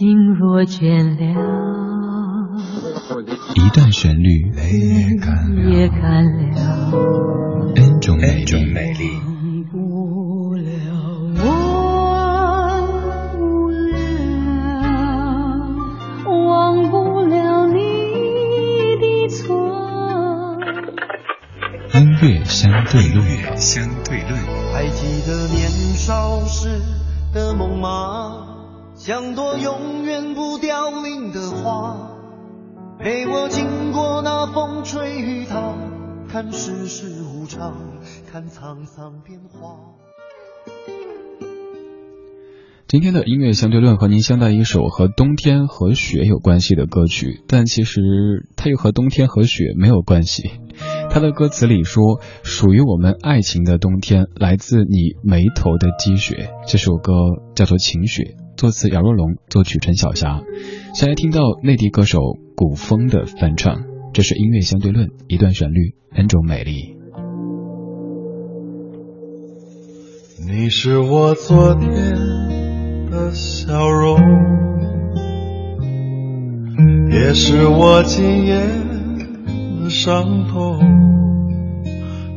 心若倦了，一段旋律，泪也干了，N 种美丽。忘不了，忘不了，忘不了你的错。音乐相对论，相对论。还记得年少时的梦吗？像朵永远不凋零的花，陪我经过那风吹雨打，看世事无常，看沧桑变化。今天的音乐相对论和您相带一首和冬天和雪有关系的歌曲，但其实它又和冬天和雪没有关系。它的歌词里说：“属于我们爱情的冬天，来自你眉头的积雪。”这首歌叫做《晴雪》。作词姚若龙，作曲陈小霞。先来听到内地歌手古风的翻唱，这是音乐相对论一段旋律，N 种美丽。你是我昨天的笑容，也是我今夜的伤痛。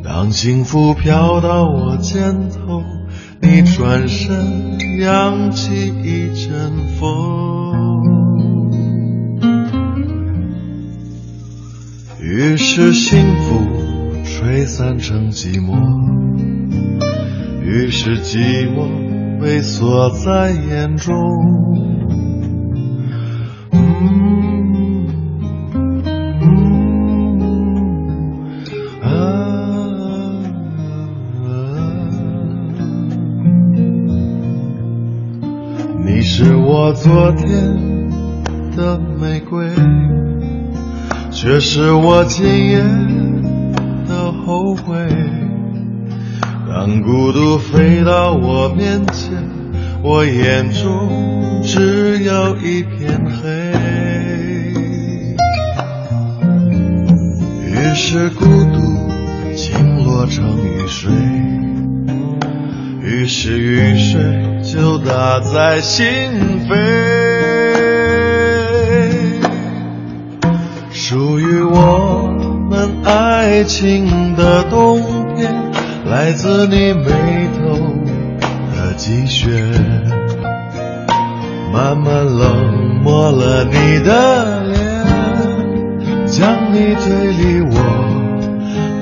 当幸福飘到我肩头。你转身，扬起一阵风，于是幸福吹散成寂寞，于是寂寞被锁在眼中。昨天的玫瑰，却是我今夜的后悔。当孤独飞到我面前，我眼中只有一片黑。于是孤独倾落成雨水，于是雨水。就打在心扉，属于我们爱情的冬天，来自你眉头的积雪，慢慢冷漠了你的脸，将你推离我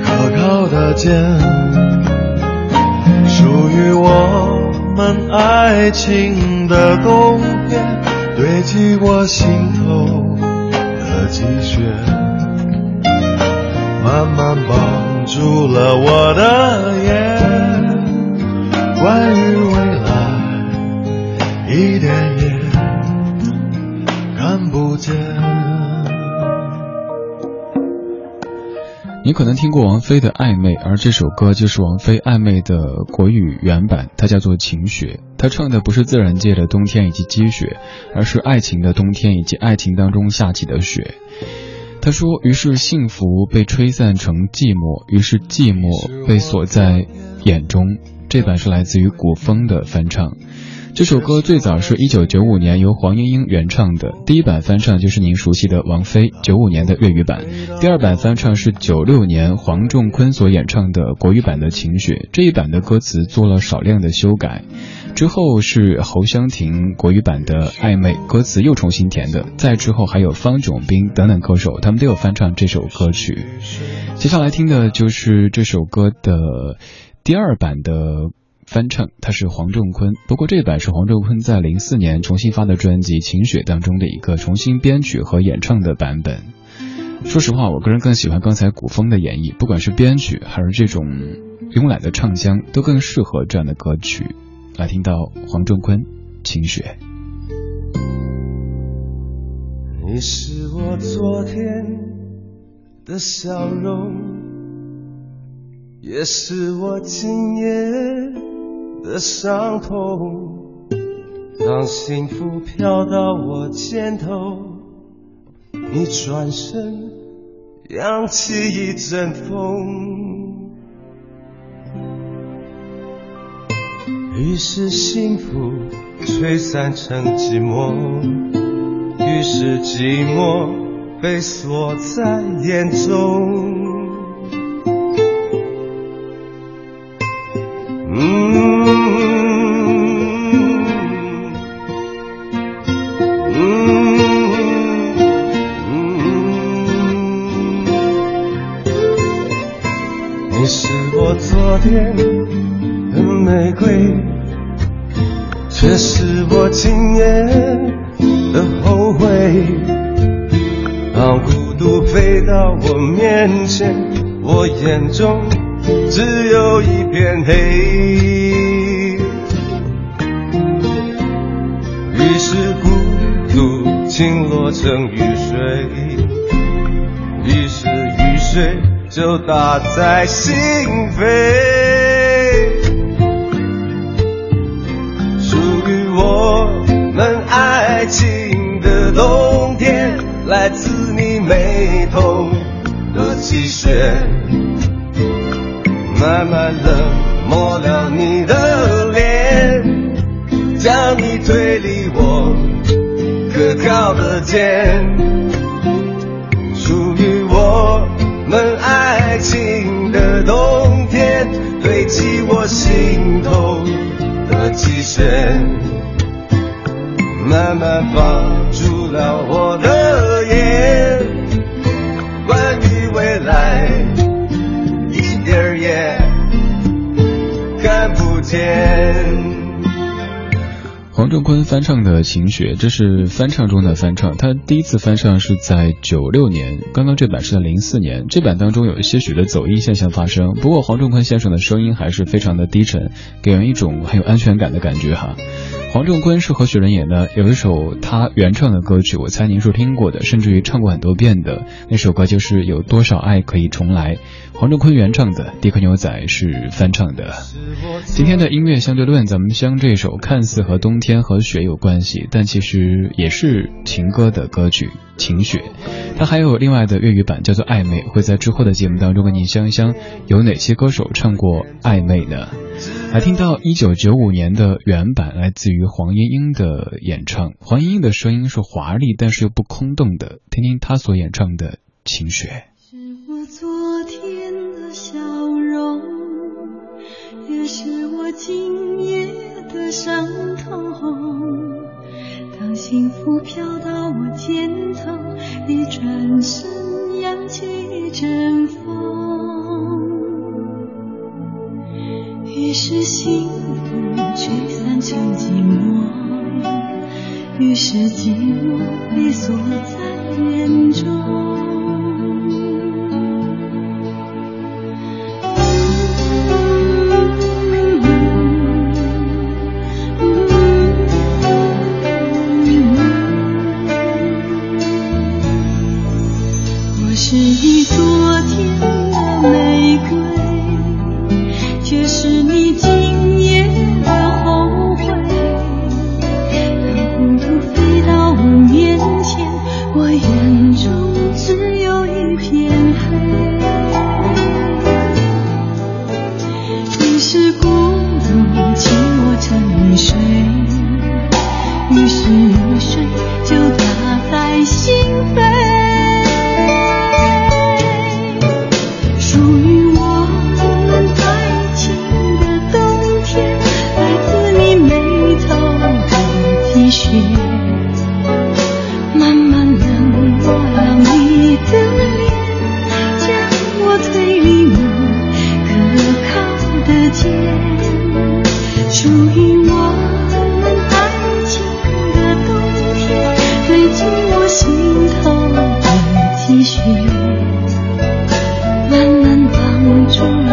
可靠的肩，属于我。们爱情的冬天，堆积我心头的积雪，慢慢绑住了我的眼。关于未来，一点也看不见。你可能听过王菲的《暧昧》，而这首歌就是王菲《暧昧》的国语原版，它叫做《晴雪》。她唱的不是自然界的冬天以及积雪，而是爱情的冬天以及爱情当中下起的雪。她说：“于是幸福被吹散成寂寞，于是寂寞被锁在眼中。”这版是来自于古风的翻唱。这首歌最早是一九九五年由黄莺莺原唱的，第一版翻唱就是您熟悉的王菲九五年的粤语版，第二版翻唱是九六年黄仲坤所演唱的国语版的《晴雪》，这一版的歌词做了少量的修改，之后是侯湘婷国语版的《暧昧》，歌词又重新填的，再之后还有方炯斌等等歌手，他们都有翻唱这首歌曲。接下来听的就是这首歌的第二版的。翻唱，他是黄仲坤，不过这版是黄仲坤在零四年重新发的专辑《晴雪》当中的一个重新编曲和演唱的版本。说实话，我个人更喜欢刚才古风的演绎，不管是编曲还是这种慵懒的唱腔，都更适合这样的歌曲。来听到黄仲坤《晴雪》。你是我昨天的笑容，也是我今夜。的伤痛，当幸福飘到我肩头，你转身扬起一阵风，于是幸福吹散成寂寞，于是寂寞被锁在眼中。你是我昨天的玫瑰，却是我今夜的后悔。当孤独飞到我面前，我眼中只有一片黑。于是孤独倾落成雨水，于是雨水。就打在心扉，属于我们爱情的冬天，来自你眉头的积雪，慢慢冷漠了你的脸，将你推离我可靠的肩，起我心头的积雪，慢慢放住了我的眼。关于未来，一点儿也看不见。黄仲坤翻唱的《晴雪》，这是翻唱中的翻唱。他第一次翻唱是在九六年，刚刚这版是在零四年。这版当中有一些许的走音现象发生，不过黄仲坤先生的声音还是非常的低沉，给人一种很有安全感的感觉哈。黄仲坤是何许人也呢？有一首他原创的歌曲，我猜您是听过的，甚至于唱过很多遍的那首歌，就是有多少爱可以重来。黄仲坤原唱的，迪克牛仔是翻唱的。今天的音乐相对论，咱们将这首看似和冬天和雪有关系，但其实也是情歌的歌曲《晴雪》。它还有另外的粤语版，叫做《暧昧》，会在之后的节目当中跟您香一香。有哪些歌手唱过《暧昧》呢？来听到一九九五年的原版，来自于黄莺莺的演唱。黄莺莺的声音是华丽，但是又不空洞的。听听她所演唱的《晴雪》。是我昨天的笑容，也是我今夜的伤痛。幸福飘到我肩头，一转身扬起一阵风。于是幸福吹散成寂寞，于是寂寞被锁在眼中。去。慢慢绑住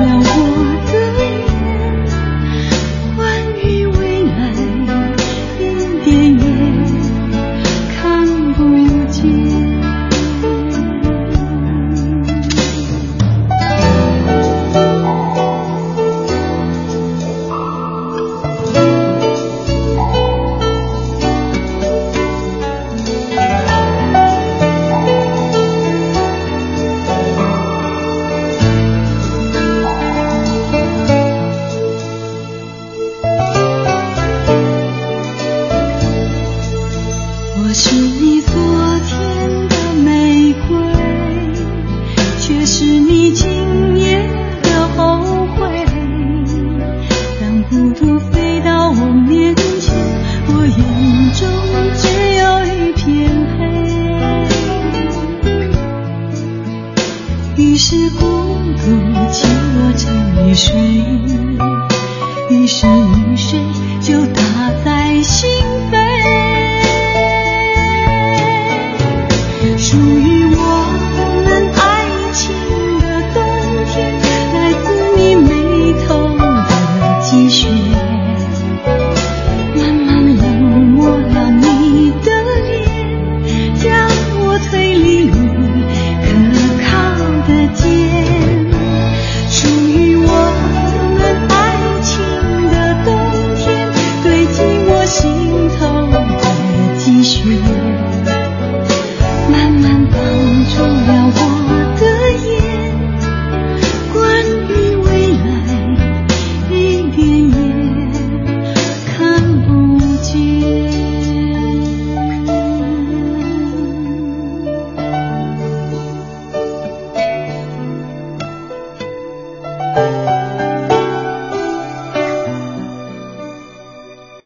水，于是雨水就打在